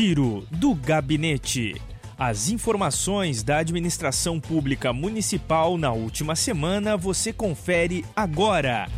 Giro do Gabinete. As informações da administração pública municipal na última semana você confere agora.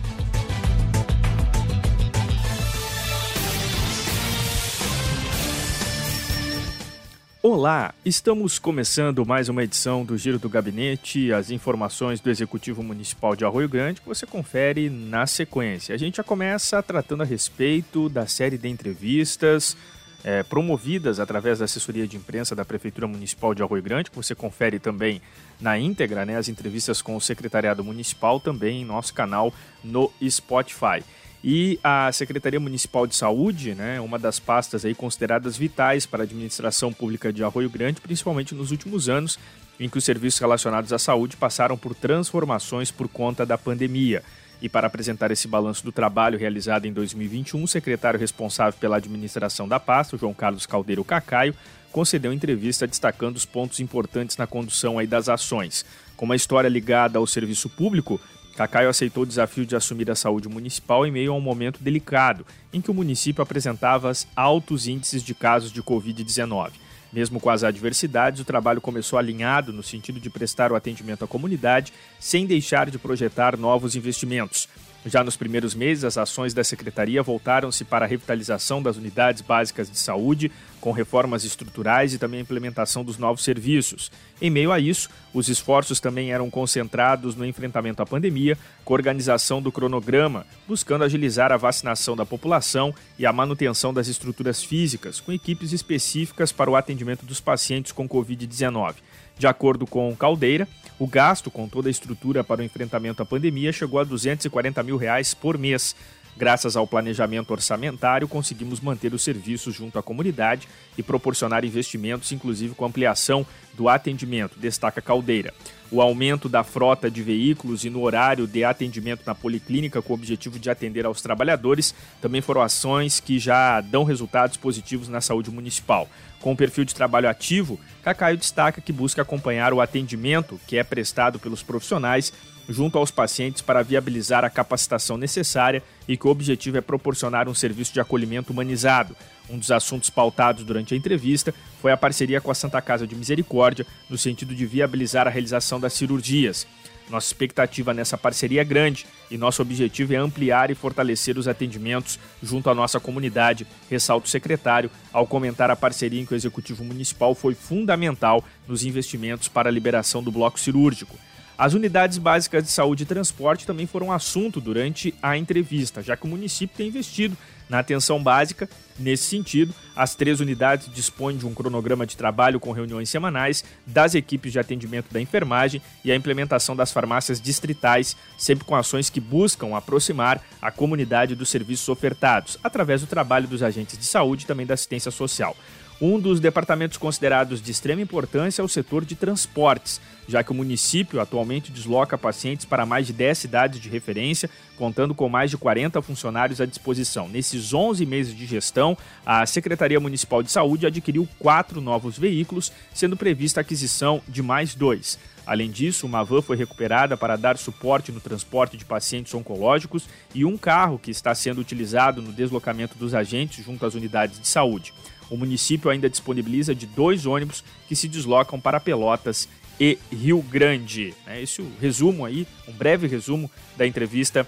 Olá, estamos começando mais uma edição do Giro do Gabinete, as informações do Executivo Municipal de Arroio Grande que você confere na sequência. A gente já começa tratando a respeito da série de entrevistas é, promovidas através da assessoria de imprensa da Prefeitura Municipal de Arroio Grande, que você confere também na íntegra, né, as entrevistas com o Secretariado Municipal também em nosso canal no Spotify. E a Secretaria Municipal de Saúde, né, uma das pastas aí consideradas vitais para a administração pública de Arroio Grande, principalmente nos últimos anos, em que os serviços relacionados à saúde passaram por transformações por conta da pandemia. E para apresentar esse balanço do trabalho realizado em 2021, o secretário responsável pela administração da pasta, João Carlos Caldeiro Cacaio, concedeu entrevista destacando os pontos importantes na condução aí das ações. Com uma história ligada ao serviço público, Cacaio aceitou o desafio de assumir a saúde municipal em meio a um momento delicado, em que o município apresentava altos índices de casos de Covid-19. Mesmo com as adversidades, o trabalho começou alinhado no sentido de prestar o atendimento à comunidade, sem deixar de projetar novos investimentos. Já nos primeiros meses, as ações da Secretaria voltaram-se para a revitalização das unidades básicas de saúde, com reformas estruturais e também a implementação dos novos serviços. Em meio a isso, os esforços também eram concentrados no enfrentamento à pandemia, com a organização do cronograma, buscando agilizar a vacinação da população e a manutenção das estruturas físicas, com equipes específicas para o atendimento dos pacientes com Covid-19. De acordo com Caldeira, o gasto com toda a estrutura para o enfrentamento à pandemia chegou a 240 mil reais por mês. Graças ao planejamento orçamentário, conseguimos manter os serviços junto à comunidade e proporcionar investimentos, inclusive com ampliação do atendimento, destaca Caldeira. O aumento da frota de veículos e no horário de atendimento na policlínica com o objetivo de atender aos trabalhadores também foram ações que já dão resultados positivos na saúde municipal. Com o perfil de trabalho ativo, Cacaio destaca que busca acompanhar o atendimento que é prestado pelos profissionais junto aos pacientes para viabilizar a capacitação necessária e que o objetivo é proporcionar um serviço de acolhimento humanizado. Um dos assuntos pautados durante a entrevista foi a parceria com a Santa Casa de Misericórdia, no sentido de viabilizar a realização das cirurgias. Nossa expectativa nessa parceria é grande e nosso objetivo é ampliar e fortalecer os atendimentos junto à nossa comunidade, ressalta o secretário, ao comentar a parceria em que o Executivo Municipal foi fundamental nos investimentos para a liberação do bloco cirúrgico. As unidades básicas de saúde e transporte também foram assunto durante a entrevista, já que o município tem investido na atenção básica. Nesse sentido, as três unidades dispõem de um cronograma de trabalho com reuniões semanais das equipes de atendimento da enfermagem e a implementação das farmácias distritais, sempre com ações que buscam aproximar a comunidade dos serviços ofertados, através do trabalho dos agentes de saúde e também da assistência social. Um dos departamentos considerados de extrema importância é o setor de transportes, já que o município atualmente desloca pacientes para mais de 10 cidades de referência, contando com mais de 40 funcionários à disposição. Nesses 11 meses de gestão, a Secretaria Municipal de Saúde adquiriu quatro novos veículos, sendo prevista a aquisição de mais dois. Além disso, uma van foi recuperada para dar suporte no transporte de pacientes oncológicos e um carro que está sendo utilizado no deslocamento dos agentes junto às unidades de saúde. O município ainda disponibiliza de dois ônibus que se deslocam para Pelotas e Rio Grande. É esse o resumo aí, um breve resumo da entrevista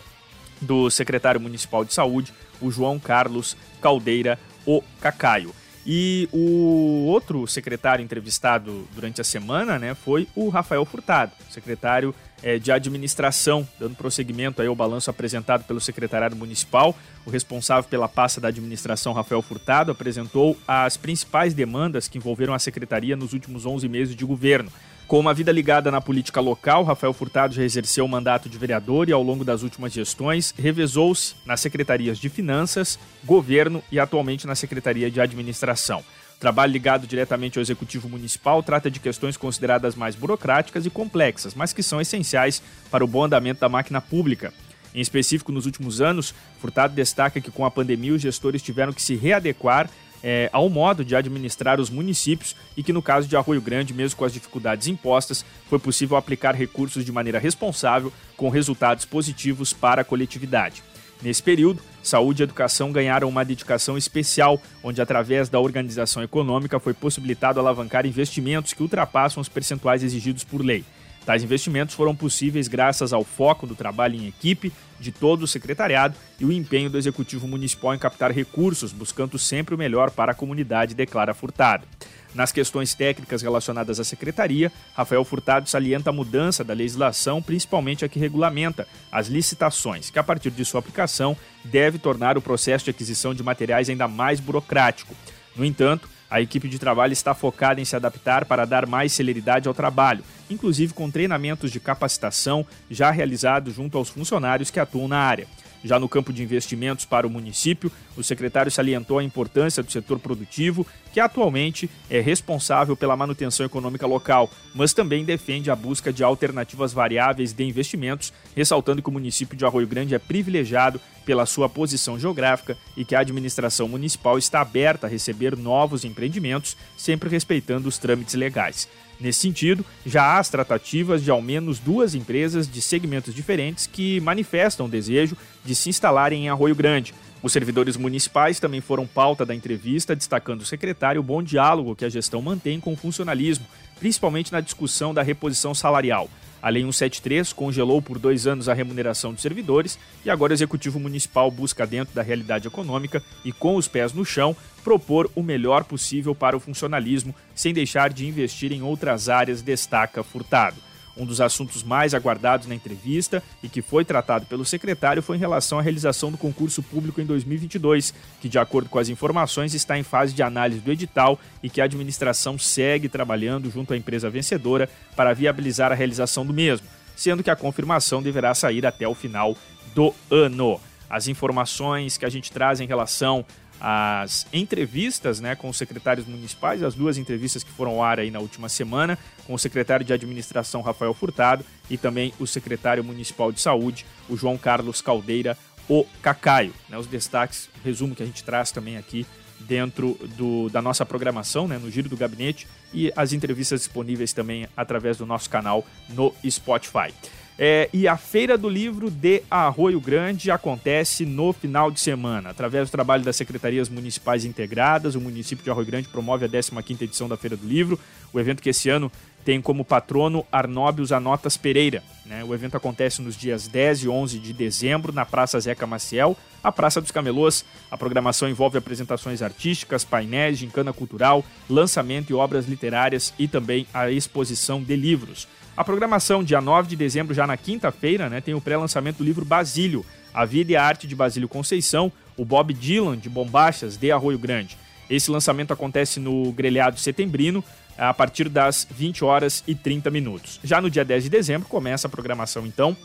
do secretário municipal de saúde, o João Carlos Caldeira O Cacaio. E o outro secretário entrevistado durante a semana né, foi o Rafael Furtado, secretário é, de administração, dando prosseguimento aí ao balanço apresentado pelo secretariado municipal. O responsável pela pasta da administração, Rafael Furtado, apresentou as principais demandas que envolveram a secretaria nos últimos 11 meses de governo. Com uma vida ligada na política local, Rafael Furtado já exerceu o mandato de vereador e, ao longo das últimas gestões, revezou-se nas secretarias de Finanças, Governo e atualmente na Secretaria de Administração. O trabalho ligado diretamente ao Executivo Municipal trata de questões consideradas mais burocráticas e complexas, mas que são essenciais para o bom andamento da máquina pública. Em específico, nos últimos anos, Furtado destaca que com a pandemia os gestores tiveram que se readequar é, ao modo de administrar os municípios e que, no caso de Arroio Grande, mesmo com as dificuldades impostas, foi possível aplicar recursos de maneira responsável, com resultados positivos para a coletividade. Nesse período, saúde e educação ganharam uma dedicação especial, onde, através da organização econômica, foi possibilitado alavancar investimentos que ultrapassam os percentuais exigidos por lei. Tais investimentos foram possíveis graças ao foco do trabalho em equipe de todo o secretariado e o empenho do Executivo Municipal em captar recursos, buscando sempre o melhor para a comunidade, declara Furtado. Nas questões técnicas relacionadas à secretaria, Rafael Furtado salienta a mudança da legislação, principalmente a que regulamenta as licitações, que a partir de sua aplicação deve tornar o processo de aquisição de materiais ainda mais burocrático. No entanto, a equipe de trabalho está focada em se adaptar para dar mais celeridade ao trabalho, inclusive com treinamentos de capacitação já realizados junto aos funcionários que atuam na área. Já no campo de investimentos para o município, o secretário salientou a importância do setor produtivo, que atualmente é responsável pela manutenção econômica local, mas também defende a busca de alternativas variáveis de investimentos, ressaltando que o município de Arroio Grande é privilegiado pela sua posição geográfica e que a administração municipal está aberta a receber novos empreendimentos, sempre respeitando os trâmites legais. Nesse sentido, já há as tratativas de ao menos duas empresas de segmentos diferentes que manifestam o desejo de se instalarem em Arroio Grande. Os servidores municipais também foram pauta da entrevista, destacando o secretário o bom diálogo que a gestão mantém com o funcionalismo, principalmente na discussão da reposição salarial. A Lei 173 congelou por dois anos a remuneração dos servidores e agora o Executivo Municipal busca, dentro da realidade econômica e com os pés no chão, propor o melhor possível para o funcionalismo, sem deixar de investir em outras áreas, destaca Furtado. Um dos assuntos mais aguardados na entrevista e que foi tratado pelo secretário foi em relação à realização do concurso público em 2022, que, de acordo com as informações, está em fase de análise do edital e que a administração segue trabalhando junto à empresa vencedora para viabilizar a realização do mesmo, sendo que a confirmação deverá sair até o final do ano. As informações que a gente traz em relação as entrevistas né, com os secretários municipais, as duas entrevistas que foram ao ar aí na última semana, com o secretário de administração Rafael Furtado e também o secretário municipal de saúde, o João Carlos Caldeira, o Cacaio. Né, os destaques, resumo que a gente traz também aqui dentro do, da nossa programação, né, no Giro do Gabinete, e as entrevistas disponíveis também através do nosso canal no Spotify. É, e a Feira do Livro de Arroio Grande acontece no final de semana. Através do trabalho das secretarias municipais integradas, o município de Arroio Grande promove a 15ª edição da Feira do Livro. O evento que esse ano tem como patrono Arnóbios Anotas Pereira. Né? O evento acontece nos dias 10 e 11 de dezembro na Praça Zeca Maciel, a Praça dos Camelôs. A programação envolve apresentações artísticas, painéis, gincana cultural, lançamento e obras literárias e também a exposição de livros. A programação, dia 9 de dezembro, já na quinta-feira, né, tem o pré-lançamento do livro Basílio, A Vida e a Arte de Basílio Conceição, o Bob Dylan, de Bombachas, de Arroio Grande. Esse lançamento acontece no Grelhado Setembrino, a partir das 20 horas e 30 minutos. Já no dia 10 de dezembro, começa a programação, então,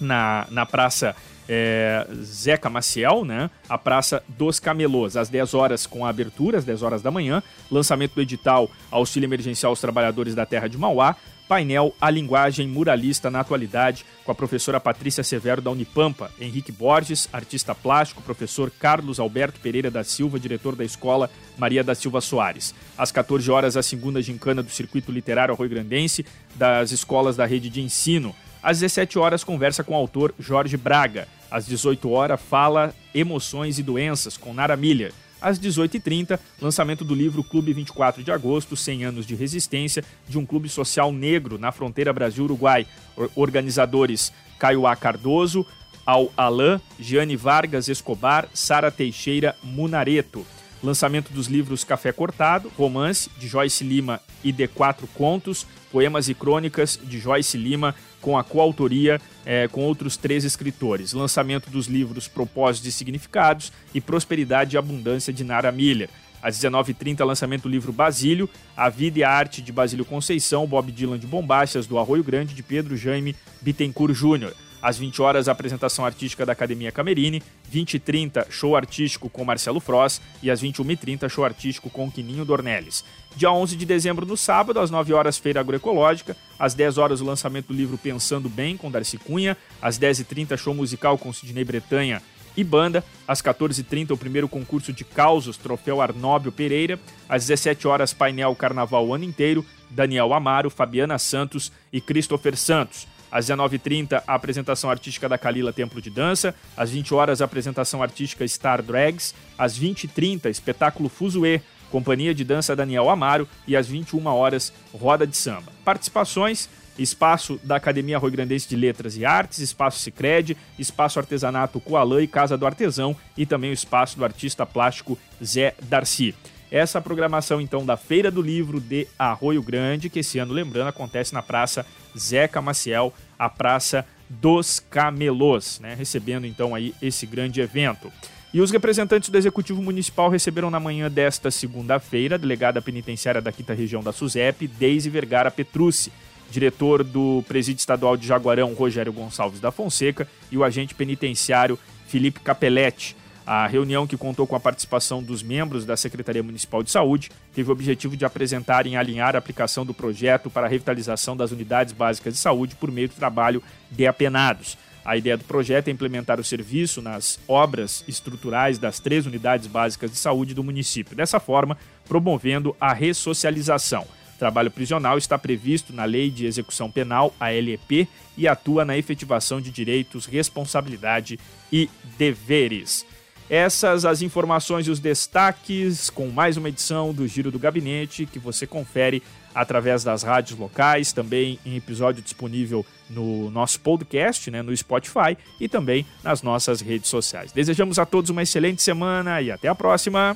na, na Praça é, Zeca Maciel, né? A Praça dos Camelôs, às 10 horas com a abertura, às 10 horas da manhã, lançamento do edital Auxílio Emergencial aos Trabalhadores da Terra de Mauá, painel A Linguagem Muralista na Atualidade, com a professora Patrícia Severo da Unipampa, Henrique Borges, artista plástico, professor Carlos Alberto Pereira da Silva, diretor da escola Maria da Silva Soares. Às 14 horas, a segunda gincana do Circuito Literário Arroio Grandense, das escolas da rede de ensino. Às 17 horas, conversa com o autor Jorge Braga. Às 18 horas, fala Emoções e Doenças, com Nara Miller às 18h30, lançamento do livro Clube 24 de Agosto, 100 anos de resistência de um clube social negro na fronteira Brasil-Uruguai. Organizadores Caio A. Cardoso, Al Alain, Giane Vargas Escobar, Sara Teixeira Munareto. Lançamento dos livros Café Cortado, Romance, de Joyce Lima e De Quatro Contos, Poemas e Crônicas, de Joyce Lima, com a coautoria é, com outros três escritores. Lançamento dos livros Propósitos e Significados e Prosperidade e Abundância de Nara Miller. Às 19h30, lançamento do livro Basílio, A Vida e a Arte de Basílio Conceição, Bob Dylan de Bombachas, do Arroio Grande, de Pedro Jaime Bittencourt Júnior. Às 20 horas, apresentação artística da Academia Camerini. 20 e 30, show artístico com Marcelo Fross. E às 21 e 30, show artístico com Quininho Dornelles. Dia 11 de dezembro, no sábado, às 9 horas, feira agroecológica. Às 10 horas, o lançamento do livro Pensando Bem, com Darcy Cunha. Às 10 e 30, show musical com Sidney Bretanha e banda. Às 14h30, o primeiro concurso de causos, troféu Arnóbio Pereira. Às 17 horas, painel Carnaval o ano inteiro, Daniel Amaro, Fabiana Santos e Christopher Santos. Às 19h30, a apresentação artística da Kalila Templo de Dança. Às 20 horas, a apresentação artística Star Drags. Às 20h30, espetáculo Fuzue, Companhia de Dança Daniel Amaro. E às 21 horas, Roda de Samba. Participações espaço da Academia Rio Grandense de Letras e Artes, espaço Sicredi, espaço Artesanato Coalã e Casa do Artesão e também o espaço do artista plástico Zé Darcy. Essa programação, então, da Feira do Livro de Arroio Grande, que esse ano, lembrando, acontece na Praça Zeca Maciel, a Praça dos Camelôs, né? Recebendo, então, aí esse grande evento. E os representantes do Executivo Municipal receberam na manhã desta segunda-feira a delegada penitenciária da quinta região da SUSEP, Deise Vergara Petrucci, diretor do Presídio Estadual de Jaguarão, Rogério Gonçalves da Fonseca, e o agente penitenciário Felipe Capelletti. A reunião, que contou com a participação dos membros da Secretaria Municipal de Saúde, teve o objetivo de apresentar e alinhar a aplicação do projeto para a revitalização das unidades básicas de saúde por meio do trabalho de apenados. A ideia do projeto é implementar o serviço nas obras estruturais das três unidades básicas de saúde do município, dessa forma, promovendo a ressocialização. Trabalho prisional está previsto na Lei de Execução Penal, a LEP, e atua na efetivação de direitos, responsabilidade e deveres. Essas as informações e os destaques com mais uma edição do Giro do Gabinete que você confere através das rádios locais, também em episódio disponível no nosso podcast, né, no Spotify e também nas nossas redes sociais. Desejamos a todos uma excelente semana e até a próxima.